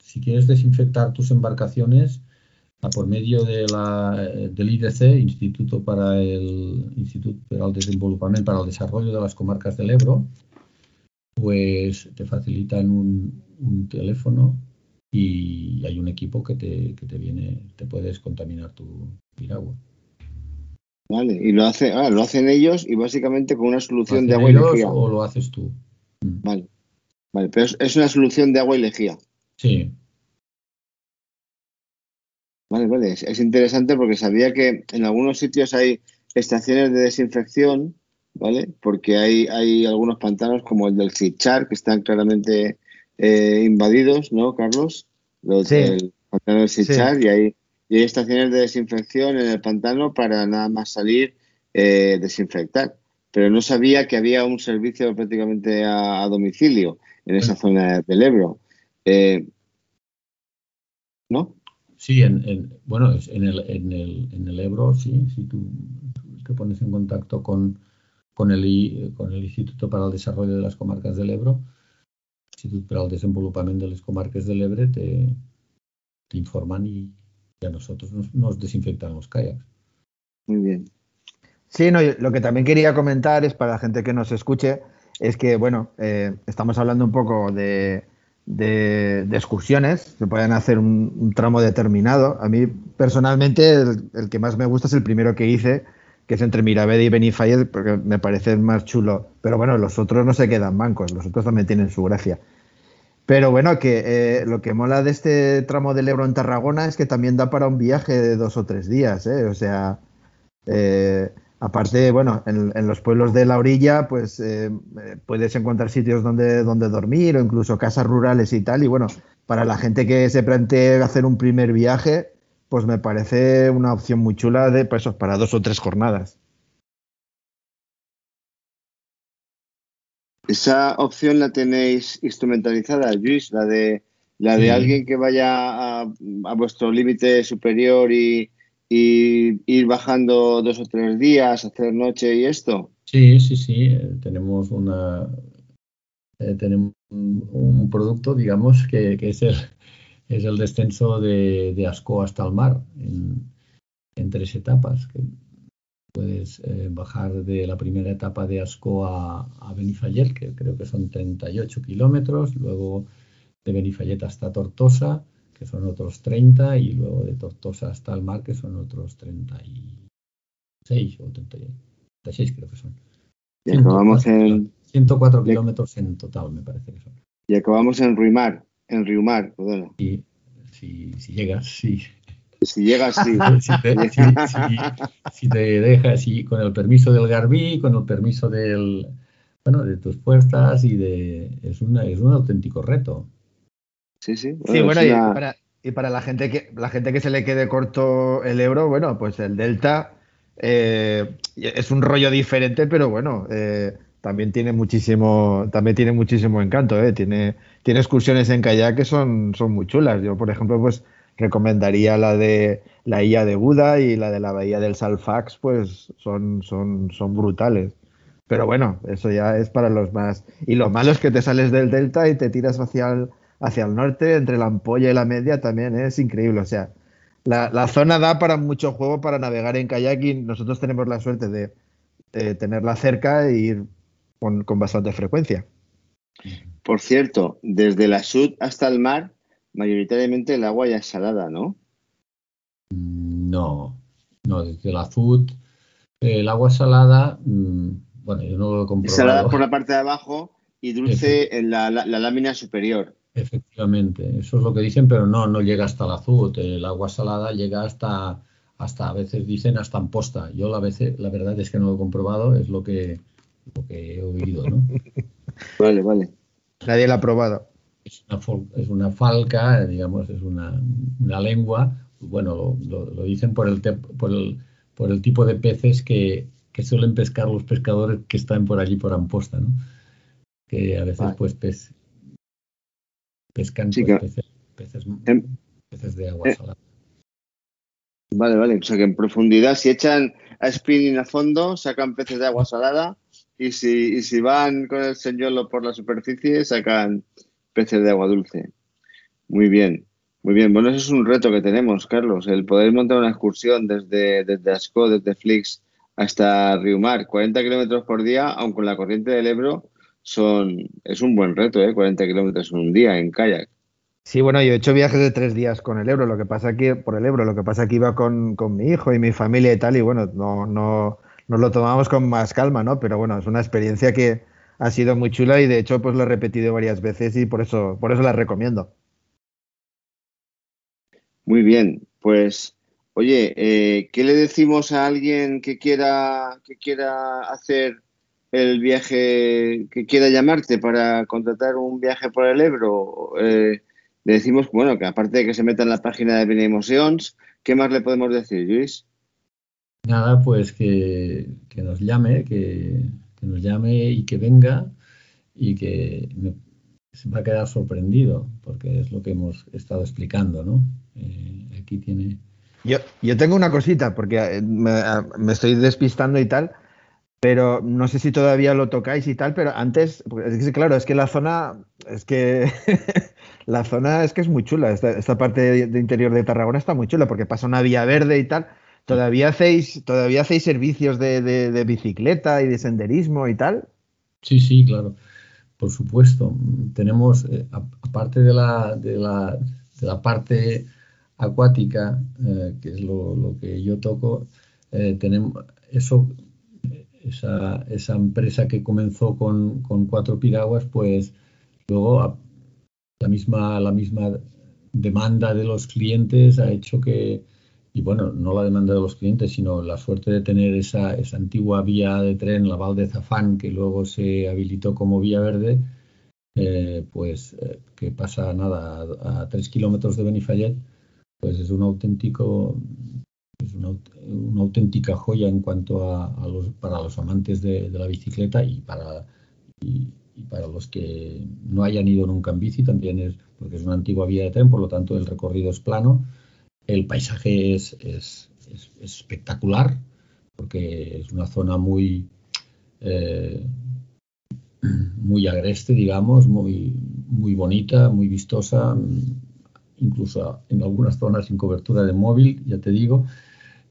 si quieres desinfectar tus embarcaciones por medio de la, del IDC, Instituto para el Instituto para el Desenvolupamiento para el Desarrollo de las Comarcas del Ebro, pues te facilitan un, un teléfono y hay un equipo que te, que te viene, te puedes contaminar tu piragua. Vale, y lo hace, ah, lo hacen ellos y básicamente con una solución de agua y lejía. O lo haces tú. Mm. Vale, vale, pero es, una solución de agua y lejía. Sí. Vale, vale, es, interesante porque sabía que en algunos sitios hay estaciones de desinfección, ¿vale? Porque hay, hay algunos pantanos como el del Cichar que están claramente eh, invadidos, ¿no, Carlos? Los sí. del pantano del Cichar y hay y hay estaciones de desinfección en el pantano para nada más salir eh, desinfectar. Pero no sabía que había un servicio prácticamente a, domicilio en esa zona del Ebro. Eh, ¿No? Sí, en, bueno, en el, en, el, en el Ebro, sí, si tú te pones en contacto con, con, el, con el Instituto para el Desarrollo de las Comarcas del Ebro, Instituto para el Desenvolupamiento de las Comarcas del Ebre, te, informan y, y a nosotros nos, desinfectan los kayaks. Muy bien. Sí, no, lo que también quería comentar es para la gente que nos escuche, es que, bueno, eh, estamos hablando un poco de, de, excursiones, se pueden hacer un, tramo determinado. A mí, personalmente, el, que más me gusta es el primero que hice, que es entre Mirabed y Benifayed, porque me parece más chulo. Pero bueno, los otros no se quedan bancos, los otros también tienen su gracia. Pero bueno, que eh, lo que mola de este tramo del Ebro en Tarragona es que también da para un viaje de dos o tres días, ¿eh? O sea, eh, aparte, bueno, en, los pueblos de la orilla, pues puedes encontrar sitios donde, donde dormir o incluso casas rurales y tal. Y bueno, para la gente que se plantee hacer un primer viaje, pues me parece una opción muy chula de pues, para dos o tres jornadas. Esa opción la tenéis instrumentalizada, Luis, la de la de alguien que vaya a, vuestro límite superior y, ir bajando dos o tres días, hacer noche y esto. Sí, sí, sí. Eh, tenemos una eh, tenemos un, producto, digamos, que, es el es el descenso de, de Asco hasta el mar en, en tres etapas. Que, Puedes eh, bajar de la primera etapa de Asco a, a Benifallet, que creo que son 38 kilómetros, luego de Benifallet hasta Tortosa, que son otros 30, y luego de Tortosa hasta el mar, que son otros 36 o 36 creo que son. Y acabamos en... 104 kilómetros en total, me parece que son. Y acabamos en Ruimar, en Riumar, perdona. Y si, si llegas, sí. Si llegas, sí. si, te, dejas, si con el permiso del Garbí, con el permiso del, bueno, de tus puestas y de, es, una, es un auténtico reto. Sí, sí. sí, bueno, y, para, y para la gente que la gente que se le quede corto el euro, bueno, pues el Delta eh, es un rollo diferente, pero bueno, eh, también tiene muchísimo, también tiene muchísimo encanto, eh. tiene, tiene excursiones en kayak que son, son muy chulas. Yo, por ejemplo, pues recomendaría la de la isla de Buda y la de la bahía del Salfax, pues son, son, son brutales. Pero bueno, eso ya es para los más. Y lo malo es que te sales del delta y te tiras hacia el, hacia el norte, entre la ampolla y la media también es increíble. O sea, la, zona da para mucho juego para navegar en kayak y nosotros tenemos la suerte de, tenerla cerca e ir con, con bastante frecuencia. Por cierto, desde la sud hasta el mar mayoritariamente el agua ya es salada, ¿no? No, no, desde la food, el agua salada, mm, bueno, yo no lo he comprobado. Salada por la parte de abajo y dulce en la, lámina superior. Efectivamente, eso es lo que dicen, pero no, no llega hasta la azul. El agua salada llega hasta, hasta a veces dicen hasta en posta. Yo la, veces, la verdad es que no lo he comprobado, es lo que, lo que he oído, ¿no? Vale, vale. Nadie la ha probado. Es una, es una falca, digamos, es una, una lengua. Bueno, lo, lo, dicen por el, por el, por el tipo de peces que, que, suelen pescar los pescadores que están por allí por Amposta, ¿no? Que a veces, pues, pescan pues, peces, peces, peces, de agua eh, salada. Vale, vale. O sea que en profundidad, si echan a spinning a fondo, sacan peces de agua salada y si, y si van con el señuelo por la superficie, sacan peces de agua dulce. Muy bien, muy bien. Bueno, ese es un reto que tenemos, Carlos, el poder montar una excursión desde, desde Ascó, desde Flix hasta Riumar, 40 kilómetros por día, aunque con la corriente del Ebro son, es un buen reto, ¿eh? 40 kilómetros en un día en kayak. Sí, bueno, yo he hecho viajes de tres días con el Ebro, lo que pasa que por el Ebro, lo que pasa que iba con, mi hijo y mi familia y tal, y bueno, no, no, nos lo tomamos con más calma, ¿no? Pero bueno, es una experiencia que ha sido muy chula y de hecho pues lo he repetido varias veces y por eso, por eso la recomiendo. Muy bien, pues oye, eh, ¿qué le decimos a alguien que quiera, que quiera hacer el viaje, que quiera llamarte para contratar un viaje por el Ebro? Eh, le decimos, bueno, que aparte de que se meta en la página de Benemotions, ¿qué más le podemos decir, Luis? Nada, pues que, nos llame, que, nos llame y que venga y que se va a quedar sorprendido, porque es lo que hemos estado explicando, ¿no? Eh, aquí tiene... Yo, yo tengo una cosita, porque eh, me, me estoy despistando y tal pero no sé si todavía lo tocáis y tal, pero antes, es que, claro, es que la zona, es que la zona es que es muy chula, esta, parte de, interior de Tarragona está muy chula porque pasa una vía verde y tal. ¿Todavía hacéis, todavía hacéis servicios de, bicicleta y de senderismo y tal? Sí, sí, claro, por supuesto. Tenemos, eh, aparte de la, de la, de la parte acuática, eh, que es lo, que yo toco, eh, tenemos eso esa, esa empresa que comenzó con, con, cuatro piraguas, pues luego la misma, la misma demanda de los clientes ha hecho que, y bueno, no la demanda de los clientes, sino la suerte de tener esa, esa antigua vía de tren, la Val de Zafán, que luego se habilitó como vía verde, eh, pues eh, que pasa nada a, tres kilómetros de Benifallet, pues es un auténtico es una, auténtica joya en cuanto a, los, para los amantes de, la bicicleta y para, y, para los que no hayan ido nunca en bici también es porque es una antigua vía de tren, por lo tanto el recorrido es plano, el paisaje es, es, espectacular porque es una zona muy eh, muy agreste, digamos, muy, muy bonita, muy vistosa, incluso en algunas zonas sin cobertura de móvil, ya te digo,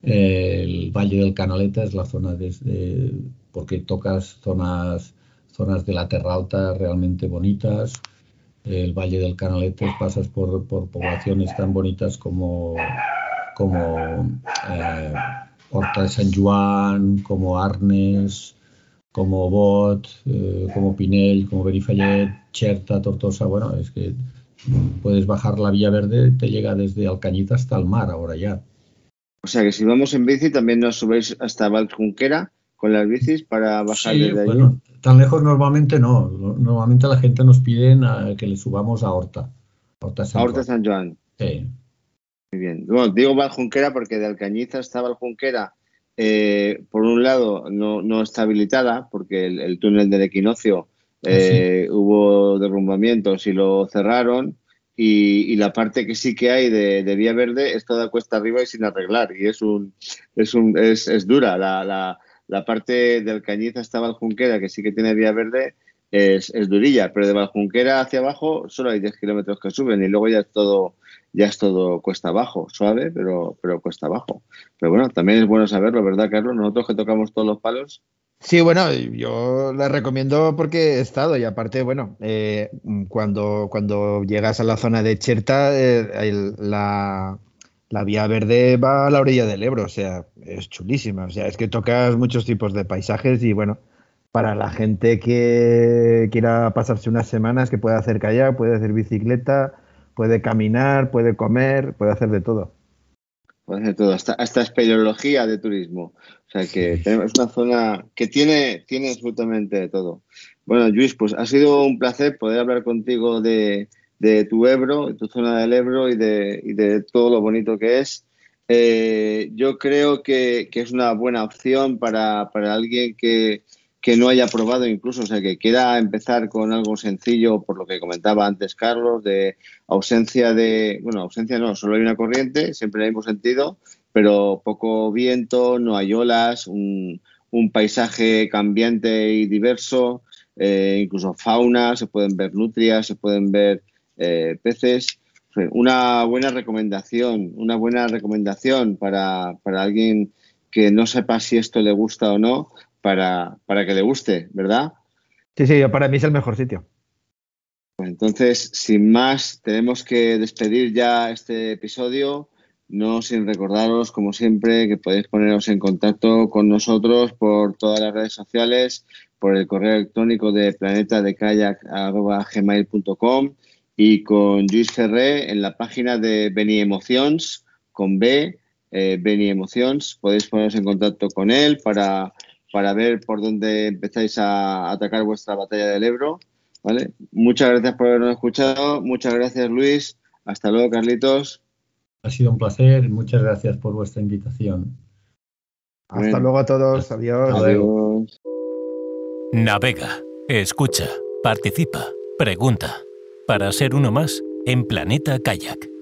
el Valle del Canaleta es la zona desde, porque tocas zonas, zonas de la Terra Alta realmente bonitas. El Valle del Canaleta pasas por, por poblaciones tan bonitas como, como eh, Horta de San Juan, como Arnes, como Bot, eh, como Pinell, como Benifallet, Cherta, Tortosa. Bueno, es que puedes bajar la Vía Verde, te llega desde Alcañita hasta el mar ahora ya. O sea que si vamos en bici también nos subéis hasta Valjunquera con las bicis para bajar desde bueno, Tan lejos normalmente no. Normalmente la gente nos pide que le subamos a Horta. Horta San, a Horta San Juan. Sí. Muy bien. Bueno, digo Valjunquera porque de Alcañiza hasta Valjunquera, eh, por un lado, no, no, está habilitada porque el, túnel del equinoccio ah, eh, hubo derrumbamientos y lo cerraron y, la parte que sí que hay de, vía verde es toda cuesta arriba y sin arreglar y es un es un es, es dura la, la, la, parte del Cañiza hasta Valjunquera que sí que tiene vía verde es, es durilla pero de Valjunquera hacia abajo solo hay 10 kilómetros que suben y luego ya es todo ya es todo cuesta abajo suave pero pero cuesta abajo. Pero bueno también es bueno saberlo verdad Carlos nosotros que tocamos todos los palos. Sí, bueno, yo la recomiendo porque he estado y aparte, bueno, eh, cuando, cuando llegas a la zona de Cherta, eh, la, vía verde va a la orilla del Ebro, o sea, es chulísima, o sea, es que tocas muchos tipos de paisajes y bueno, para la gente que quiera pasarse unas semanas, que puede hacer kayak, puede hacer bicicleta, puede caminar, puede comer, puede hacer de todo. puede hacer todo, hasta, hasta espeleología de turismo. O sea que tenemos una zona que tiene, tiene absolutamente todo. Bueno, Luis, pues ha sido un placer poder hablar contigo de, de tu Ebro, de tu zona del Ebro y de, y de todo lo bonito que es. Eh, yo creo que, que, es una buena opción para, para alguien que, que, no haya probado incluso, o sea, que quiera empezar con algo sencillo, por lo que comentaba antes Carlos, de ausencia de, bueno, ausencia no, solo hay una corriente, siempre en el mismo sentido, pero poco viento, no hay olas, un, un paisaje cambiante y diverso, eh, incluso fauna, se pueden ver nutrias, se pueden ver eh, peces. Una buena recomendación, una buena recomendación para, para, alguien que no sepa si esto le gusta o no, para, para que le guste, ¿verdad? Sí, sí, para mí es el mejor sitio. Pues entonces, sin más, tenemos que despedir ya este episodio. No sin recordaros, como siempre, que podéis poneros en contacto con nosotros por todas las redes sociales, por el correo electrónico de planetadecayak.gmail.com y con Luis Ferré en la página de Beni Emotions, con B, eh, Beni Emotions. Podéis poneros en contacto con él para, para ver por dónde empezáis a atacar vuestra batalla del Ebro. ¿vale? Muchas gracias por habernos escuchado. Muchas gracias, Luis. Hasta luego, Carlitos. Ha sido un placer. Muchas gracias por vuestra invitación. Hasta Bien. luego a todos. Adiós. Adiós. Navega, escucha, participa, pregunta para ser uno más en Planeta Kayak.